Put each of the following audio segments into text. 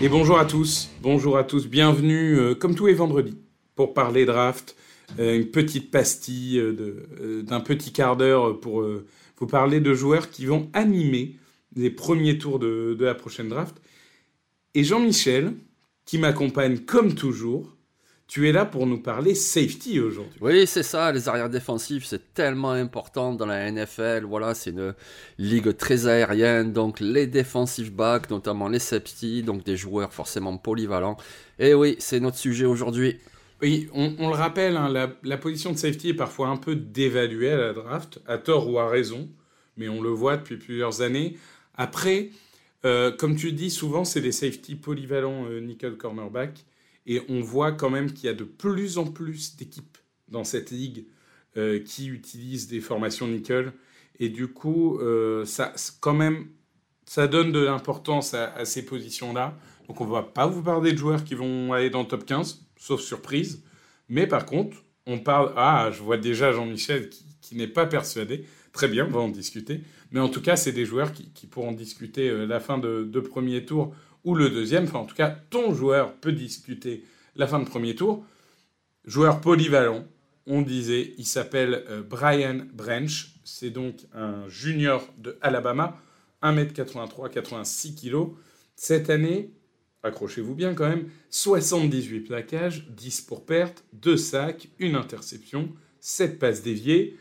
Et bonjour à tous, bonjour à tous, bienvenue euh, comme tous les vendredis pour parler draft, euh, une petite pastille euh, d'un petit quart d'heure pour vous parler de joueurs qui vont animer les premiers tours de la prochaine draft. Et Jean-Michel, qui m'accompagne comme toujours, tu es là pour nous parler safety aujourd'hui. Oui, c'est ça, les arrières défensifs, c'est tellement important dans la NFL. Voilà, c'est une ligue très aérienne, donc les defensive backs, notamment les safety, donc des joueurs forcément polyvalents. Et oui, c'est notre sujet aujourd'hui. Oui, on, on le rappelle, hein, la, la position de safety est parfois un peu dévaluée à la draft, à tort ou à raison, mais on le voit depuis plusieurs années. Après, euh, comme tu dis, souvent c'est des safety polyvalents euh, nickel cornerback, et on voit quand même qu'il y a de plus en plus d'équipes dans cette ligue euh, qui utilisent des formations nickel, et du coup, euh, ça, quand même, ça donne de l'importance à, ces positions-là. Donc on va pas vous parler de joueurs qui vont aller dans le top 15, sauf surprise. Mais par contre, on parle... Ah, je vois déjà Jean-Michel qui, n'est pas persuadé. Très bien, on va en discuter. Mais en tout cas, c'est des joueurs qui, qui pourront discuter euh, la fin de, de premier tour ou le deuxième. Enfin, en tout cas, ton joueur peut discuter la fin de premier tour. Joueur polyvalent, on disait, il s'appelle euh, Brian Branch. C'est donc un junior de Alabama, 1m83, 86 kg. Cette année, accrochez-vous bien quand même, 78 plaquages, 10 pour perte, 2 sacs, une interception, 7 passes déviées.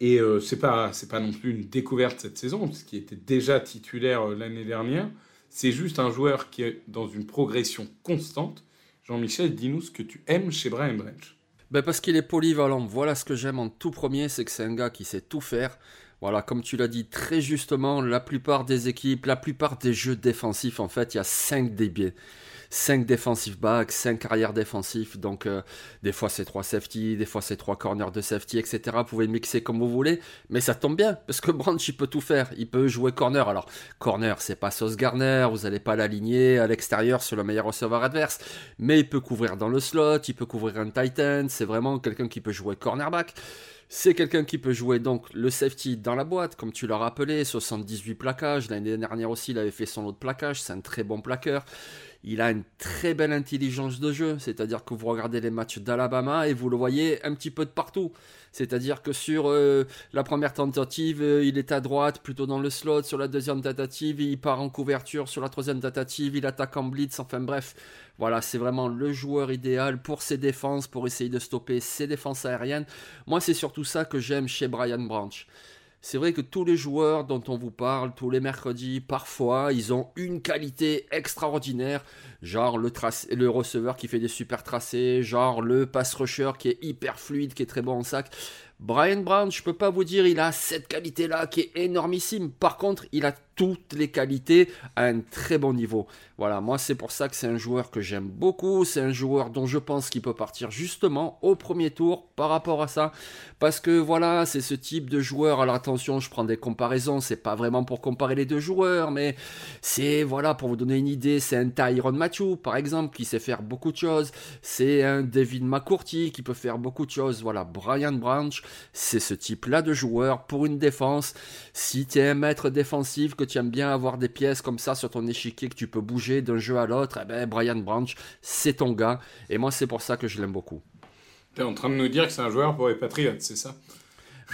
Et euh, c'est pas pas non plus une découverte cette saison, puisqu'il était déjà titulaire euh, l'année dernière. C'est juste un joueur qui est dans une progression constante. Jean-Michel, dis-nous ce que tu aimes chez Brian Branch. Ben parce qu'il est polyvalent. Voilà ce que j'aime en tout premier, c'est que c'est un gars qui sait tout faire. Voilà, comme tu l'as dit très justement, la plupart des équipes, la plupart des jeux défensifs, en fait, il y a 5 débiés. 5 défensifs backs, 5 arrières défensifs, donc euh, des fois c'est 3 safety, des fois c'est 3 corners de safety, etc. Vous pouvez mixer comme vous voulez, mais ça tombe bien, parce que Branch il peut tout faire, il peut jouer corner. Alors, corner c'est pas Sauce Garner, vous n'allez pas l'aligner à l'extérieur sur le meilleur receveur adverse, mais il peut couvrir dans le slot, il peut couvrir un Titan, c'est vraiment quelqu'un qui peut jouer cornerback. C'est quelqu'un qui peut jouer donc le safety dans la boîte, comme tu l'as rappelé, 78 plaquages. L'année dernière aussi, il avait fait son autre plaquage. C'est un très bon plaqueur. Il a une très belle intelligence de jeu, c'est-à-dire que vous regardez les matchs d'Alabama et vous le voyez un petit peu de partout. C'est-à-dire que sur euh, la première tentative, euh, il est à droite, plutôt dans le slot. Sur la deuxième tentative, il part en couverture. Sur la troisième tentative, il attaque en blitz. Enfin bref, voilà, c'est vraiment le joueur idéal pour ses défenses, pour essayer de stopper ses défenses aériennes. Moi, c'est surtout ça que j'aime chez Brian Branch. C'est vrai que tous les joueurs dont on vous parle tous les mercredis, parfois, ils ont une qualité extraordinaire, genre le, receveur qui fait des super tracés, genre le pass rusher qui est hyper fluide, qui est très bon en sac. Brian Brown, je peux pas vous dire, il a cette qualité-là qui est énormissime. Par contre, il a toutes les qualités à un très bon niveau. Voilà, moi c'est pour ça que c'est un joueur que j'aime beaucoup, c'est un joueur dont je pense qu'il peut partir justement au premier tour par rapport à ça. Parce que voilà, c'est ce type de joueur, alors attention, je prends des comparaisons, c'est pas vraiment pour comparer les deux joueurs, mais c'est voilà, pour vous donner une idée, c'est un Tyron Matthew par exemple, qui sait faire beaucoup de choses, c'est un David McCourty qui peut faire beaucoup de choses, voilà, Brian Branch, c'est ce type-là de joueur pour une défense. Si tu es un maître défensif, que tu aimes bien avoir des pièces comme ça sur ton échiquier que tu peux bouger d'un jeu à l'autre, eh ben Brian Branch, c'est ton gars. Et moi, c'est pour ça que je l'aime beaucoup. Tu es en train de nous dire que c'est un joueur pour les Patriots, c'est ça?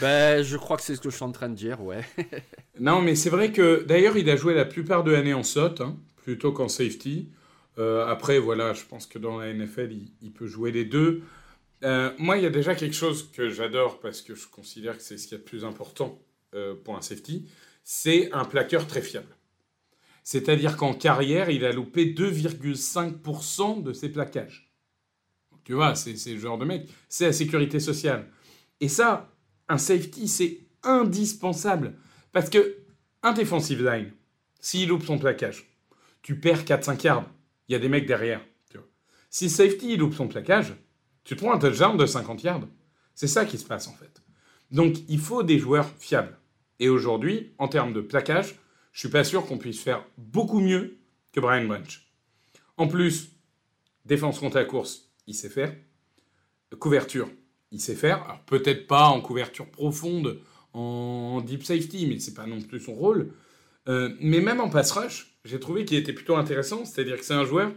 Ben, je crois que c'est ce que je suis en train de dire, ouais. non, mais c'est vrai que d'ailleurs, il a joué la plupart de l'année en SOT, hein, plutôt qu'en safety. Euh, après, voilà, je pense que dans la NFL, il, peut jouer les deux. Euh, moi, il y a déjà quelque chose que j'adore parce que je considère que c'est ce qui est le plus important euh, pour un safety, c'est un plaqueur très fiable. C'est-à-dire qu'en carrière, il a loupé 2,5% de ses plaquages. tu vois, c'est le genre de mec, c'est la sécurité sociale. Et ça, un safety, c'est indispensable. Parce que un defensive line, s'il loupe son plaquage, tu perds 4-5 yards. Il y a des mecs derrière. Si safety il loupe son plaquage, tu prends un touchdown de 50 yards. C'est ça qui se passe en fait. Donc il faut des joueurs fiables. Et aujourd'hui, en termes de plaquage, je suis pas sûr qu'on puisse faire beaucoup mieux que Brian Branch. En plus, défense contre la course, il sait faire. Couverture, il sait faire. Alors peut-être pas en couverture profonde, en deep safety, mais c'est pas non plus son rôle. Euh, mais même en pass rush, j'ai trouvé qu'il était plutôt intéressant. C'est-à-dire que c'est un joueur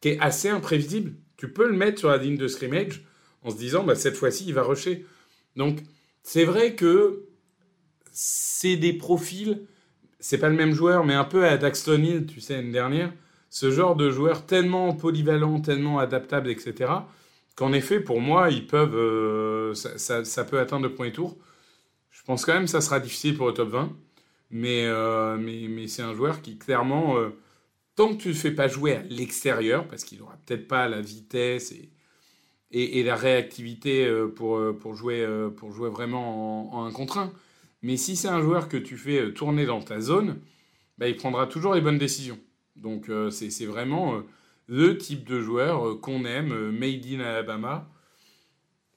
qui est assez imprévisible. Tu peux le mettre sur la ligne de scrimmage en se disant, bah, cette fois-ci, il va rusher. Donc, c'est vrai que c'est des profils, c'est pas le même joueur, mais un peu à Daxton Hill, tu sais, l'année dernière. Ce genre de joueur tellement polyvalent, tellement adaptable, etc. Qu'en effet, pour moi, ils peuvent, euh, ça, peut atteindre le premier tour. Je pense quand même que ça sera difficile pour le top 20. Euh, mais, mais, c'est un joueur qui, clairement, euh, tant que tu ne fais pas jouer à l'extérieur, parce qu'il n'aura peut-être pas la vitesse et, la réactivité pour, pour, jouer, pour jouer vraiment en, un contre mais si c'est un joueur que tu fais tourner dans ta zone, bah, il prendra toujours les bonnes décisions. Donc c'est vraiment le type de joueur qu'on aime, made in Alabama.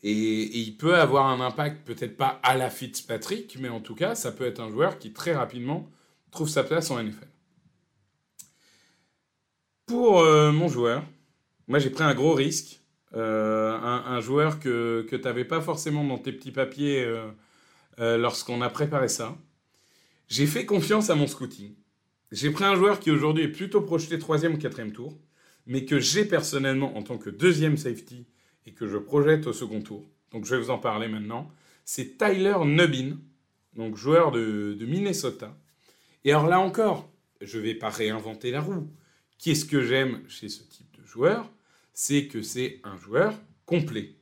Et, il peut avoir un impact, peut-être pas à la Fitzpatrick, mais en tout cas, ça peut être un joueur qui très rapidement trouve sa place en NFL. Pour euh, mon joueur, moi j'ai pris un gros risque. Euh, un, joueur que, que tu n'avais pas forcément dans tes petits papiers euh, lorsqu'on a préparé ça. J'ai fait confiance à mon scouting. J'ai pris un joueur qui aujourd'hui est plutôt projeté troisième ou quatrième tour, mais que j'ai personnellement en tant que deuxième safety et que je projette au second tour, donc je vais vous en parler maintenant, c'est Tyler Nubbin, donc joueur de, Minnesota. Et alors là encore, je ne vais pas réinventer la roue. Qu'est-ce que j'aime chez ce type de joueur? C'est que c'est un joueur complet.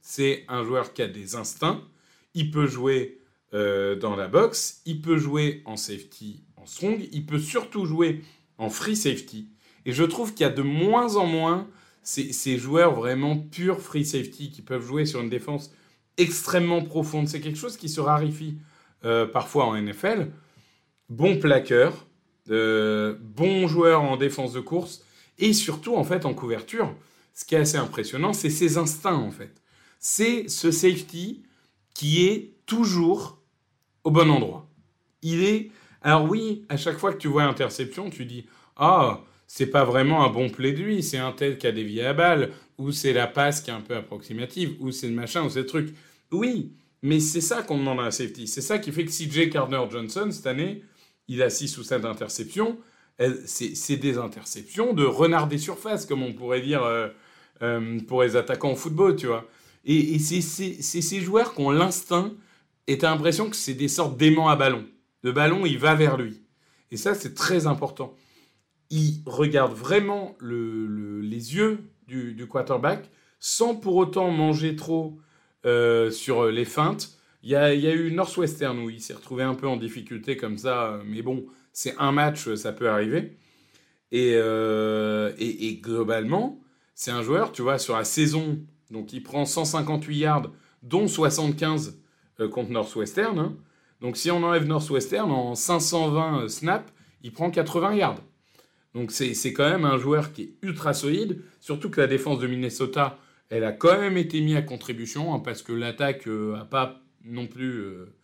C'est un joueur qui a des instincts. Il peut jouer euh, dans la boxe, il peut jouer en safety, en strong, il peut surtout jouer en free safety. Et je trouve qu'il y a de moins en moins ces joueurs vraiment purs free safety qui peuvent jouer sur une défense extrêmement profonde. C'est quelque chose qui se raréfie euh, parfois en NFL. Bon plaqueur, euh, bon joueur en défense de course et surtout en fait en couverture. Ce qui est assez impressionnant, c'est ses instincts en fait. C'est ce safety qui est toujours au bon endroit. Il est. Alors oui, à chaque fois que tu vois interception, tu dis ah c'est pas vraiment un bon play de lui, c'est un tel qui a dévié la balle, ou c'est la passe qui est un peu approximative, ou c'est le machin, ou c'est le truc. Oui, mais c'est ça qu'on demande à un safety. C'est ça qui fait que CJ Gardner-Johnson, cette année, il a 6 ou 7 interceptions. C'est des interceptions de renard des surfaces, comme on pourrait dire euh, euh, pour les attaquants au football, tu vois. Et, c'est ces joueurs qui ont l'instinct, et t'as l'impression que c'est des sortes d'aimants à ballon. Le ballon, il va vers lui. Et ça, c'est très important il regarde vraiment les yeux du, quarterback sans pour autant manger trop euh, sur les feintes. Il y, a, eu Northwestern où il s'est retrouvé un peu en difficulté comme ça, mais bon, c'est un match, ça peut arriver. Et, euh, globalement, c'est un joueur, tu vois, sur la saison, donc il prend 158 yards, dont 75 euh, contre Northwestern. Hein. Donc si on enlève Northwestern, en 520 snaps, il prend 80 yards. Donc c'est quand même un joueur qui est ultra solide, surtout que la défense de Minnesota, elle a quand même été mise à contribution, hein, parce que l'attaque n'a euh, pas non plus euh,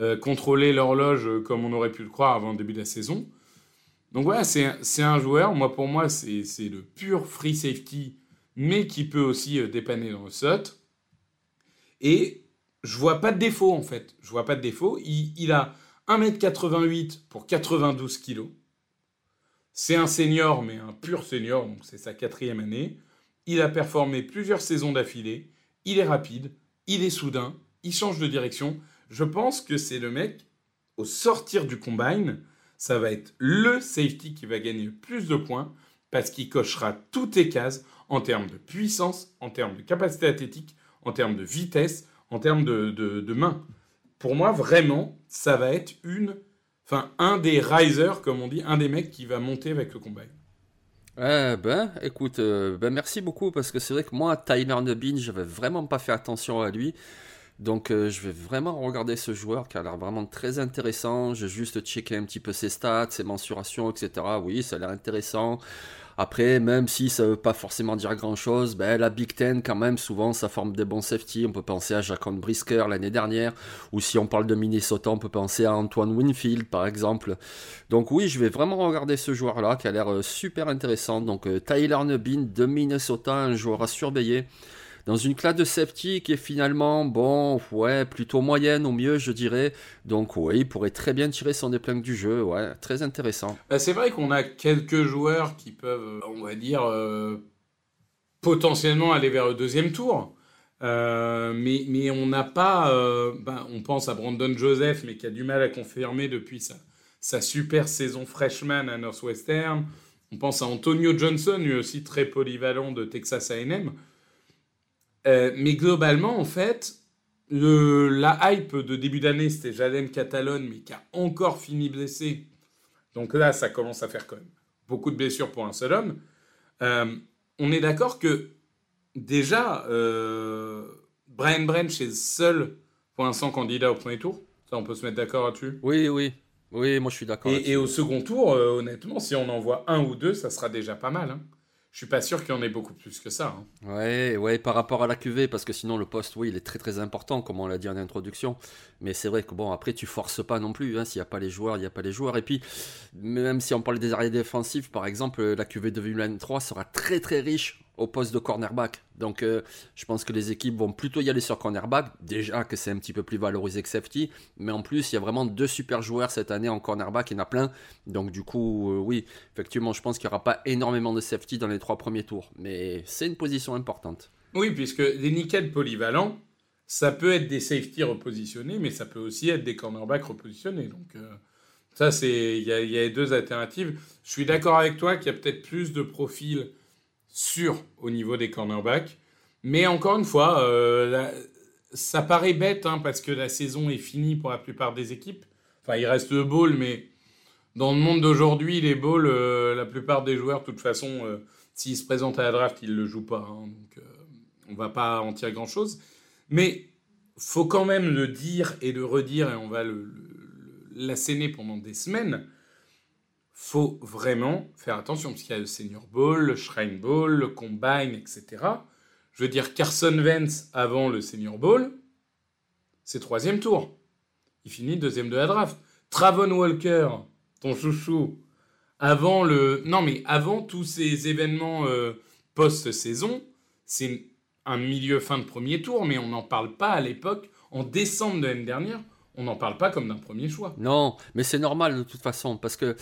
euh, contrôlé l'horloge comme on aurait pu le croire avant le début de la saison. Donc voilà, c'est un joueur, moi pour moi c'est le pur free safety, mais qui peut aussi dépanner dans le SOT. Et je vois pas de défaut en fait, je vois pas de défaut. Il, a 1m88 pour 92 kg. C'est un senior, mais un pur senior, donc c'est sa quatrième année. Il a performé plusieurs saisons d'affilée. Il est rapide, il est soudain, il change de direction. Je pense que c'est le mec, au sortir du combine, ça va être le safety qui va gagner plus de points parce qu'il cochera toutes les cases en termes de puissance, en termes de capacité athlétique, en termes de vitesse, en termes de, main. Pour moi, vraiment, ça va être une, enfin, un des risers, comme on dit, un des mecs qui va monter avec le combine. Eh ben, écoute, euh, ben merci beaucoup parce que c'est vrai que moi, Tyler Nubin, j'avais vraiment pas fait attention à lui. Donc euh, je vais vraiment regarder ce joueur qui a l'air vraiment très intéressant. J'ai juste checké un petit peu ses stats, ses mensurations, etc. Oui, ça a l'air intéressant. Après, même si ça veut pas forcément dire grand chose, ben, la Big Ten, quand même, souvent, ça forme des bons safety. On peut penser à Jacques Brisker l'année dernière, ou si on parle de Minnesota, on peut penser à Antoine Winfield, par exemple. Donc, oui, je vais vraiment regarder ce joueur-là qui a l'air euh, super intéressant. Donc, euh, Tyler Nubin de Minnesota, un joueur à surveiller dans une classe de safety qui est finalement, bon, ouais, plutôt moyenne au mieux, je dirais. Donc, oui, il pourrait très bien tirer son épingle du jeu, ouais, très intéressant. Bah, c'est vrai qu'on a quelques joueurs qui peuvent, on va dire, euh, potentiellement aller vers le deuxième tour. Euh, mais, mais on n'a pas, euh, ben, on pense à Brandon Joseph, mais qui a du mal à confirmer depuis sa, sa super saison freshman à Northwestern. On pense à Antonio Johnson, lui aussi très polyvalent de Texas AM. Euh, mais globalement, en fait, le, la hype de début d'année, c'était Jalen Catalone, mais qui a encore fini blessé. Donc là, ça commence à faire quand même beaucoup de blessures pour un seul homme. Euh, on est d'accord que déjà, euh, Brian Branch est seul pour l'instant candidat au premier tour. Ça, on peut se mettre d'accord là-dessus? Oui, oui. Oui, moi je suis d'accord. Et, au second tour, honnêtement, si on en voit un ou deux, ça sera déjà pas mal. Hein je suis pas sûr qu'il y en ait beaucoup plus que ça. Hein. Ouais, ouais, par rapport à la QV, parce que sinon le poste, oui, il est très très important, comme on l'a dit en introduction. Mais c'est vrai que bon, après tu forces pas non plus. Hein, S'il n'y a pas les joueurs, il n'y a pas les joueurs. Et puis, même si on parle des arrières défensifs, par exemple, la QV de 2023 sera très très riche au poste de cornerback. Donc euh, je pense que les équipes vont plutôt y aller sur cornerback. Déjà que c'est un petit peu plus valorisé que safety. Mais en plus, il y a vraiment deux super joueurs cette année en cornerback. Il y en a plein. Donc du coup, euh, oui, effectivement, je pense qu'il n'y aura pas énormément de safety dans les trois premiers tours. Mais c'est une position importante. Oui, puisque les nickels polyvalents, ça peut être des safety repositionnés, mais ça peut aussi être des cornerbacks repositionnés. Donc euh, ça, c'est il y, y a deux alternatives. Je suis d'accord avec toi qu'il y a peut-être plus de profils sûr au niveau des cornerbacks. Mais encore une fois, euh, ça paraît bête hein, parce que la saison est finie pour la plupart des équipes. Enfin, il reste le ball, mais dans le monde d'aujourd'hui, les balls, euh, la plupart des joueurs, de toute façon, euh, s'ils se présentent à la draft, ils ne le jouent pas. Hein, donc, on va pas en tirer grand-chose. Mais faut quand même le dire et le redire, et on va l'asséner pendant des semaines faut vraiment faire attention, parce qu'il y a le Senior Bowl, le Shrine Bowl, le Combine, etc. Je veux dire, Carson Wentz, avant le Senior Bowl, c'est troisième tour. Il finit deuxième de la draft. Travon Walker, ton chouchou, avant le... Non, mais avant tous ces événements euh, post-saison, c'est un milieu fin de premier tour, mais on n'en parle pas à l'époque, en décembre de l'année dernière, on n'en parle pas comme d'un premier choix. Non, mais c'est normal de toute façon, parce que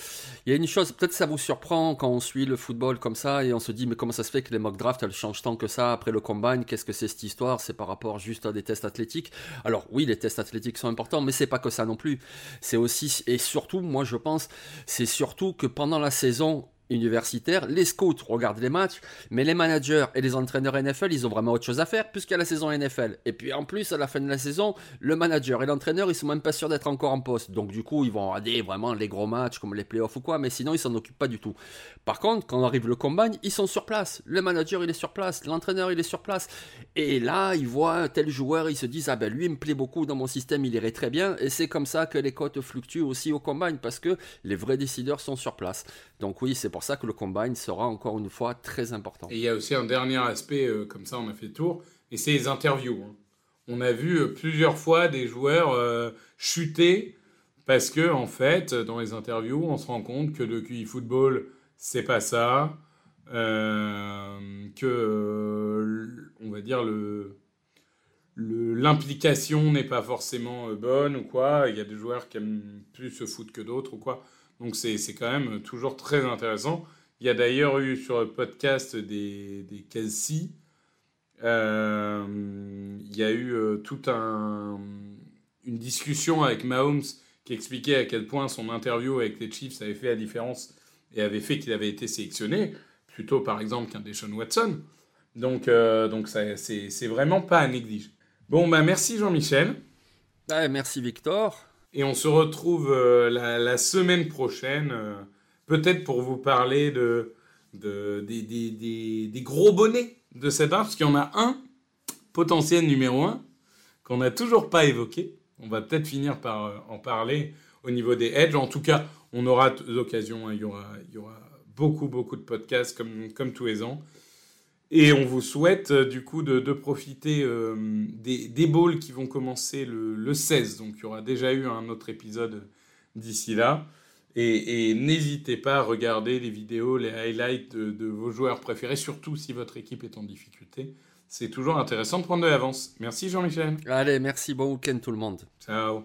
il y a une chose, peut-être ça vous surprend quand on suit le football comme ça et on se dit mais comment ça se fait que les mock drafts elles changent tant que ça après le combine? Qu'est-ce que c'est cette histoire? C'est par rapport juste à des tests athlétiques? Alors oui, les tests athlétiques sont importants, mais c'est pas que ça non plus. C'est aussi et surtout, moi je pense, c'est surtout que pendant la saison universitaire, les scouts regardent les matchs, mais les managers et les entraîneurs NFL, ils ont vraiment autre chose à faire puisqu'il y a la saison NFL. Et puis en plus, à la fin de la saison, le manager et l'entraîneur, ils sont même pas sûrs d'être encore en poste. Donc du coup, ils vont regarder vraiment les gros matchs comme les playoffs ou quoi, mais sinon, ils s'en occupent pas du tout. Par contre, quand arrive le combine, ils sont sur place. Le manager, il est sur place. L'entraîneur, il est sur place. Et là, ils voient tel joueur, ils se disent, ah ben lui, il me plaît beaucoup dans mon système, il irait très bien. Et c'est comme ça que les cotes fluctuent aussi au combine parce que les vrais décideurs sont sur place. Donc oui, c'est pour ça que le combine sera encore une fois très important. Et il y a aussi un dernier aspect, euh, comme ça on a fait le tour, et c'est les interviews. Hein. On a vu euh, plusieurs fois des joueurs euh, chuter parce que en fait, dans les interviews, on se rend compte que le QI football, c'est pas ça, que on va dire le l'implication n'est pas forcément bonne ou quoi. Il y a des joueurs qui aiment plus se foutre que d'autres ou quoi. Donc c'est quand même toujours très intéressant. Il y a d'ailleurs eu sur le podcast des, des euh, il y a eu euh, tout un une discussion avec Mahomes qui expliquait à quel point son interview avec les Chiefs avait fait la différence et avait fait qu'il avait été sélectionné, plutôt par exemple qu'un Deshaun Watson. Donc, euh, c'est vraiment pas à négliger. Bon, bah merci Jean-Michel. merci Victor. Et on se retrouve euh, la, semaine prochaine, euh, peut-être pour vous parler de, de des, gros bonnets de cette arme, parce qu'il y en a un, potentiel numéro un, qu'on n'a toujours pas évoqué. On va peut-être finir par euh, en parler au niveau des edges. En tout cas, on aura l'occasion. Hein. il, y aura, il y aura beaucoup, beaucoup de podcasts comme, comme tous les ans. Et on vous souhaite euh, du coup de, profiter euh, des, des bowls qui vont commencer le, 16. Donc il y aura déjà eu un autre épisode d'ici là. Et, n'hésitez pas à regarder les vidéos, les highlights de, de, vos joueurs préférés, surtout si votre équipe est en difficulté c'est toujours intéressant de prendre de l'avance. Merci Jean-Michel. Allez, merci, bon week-end tout le monde. Ciao.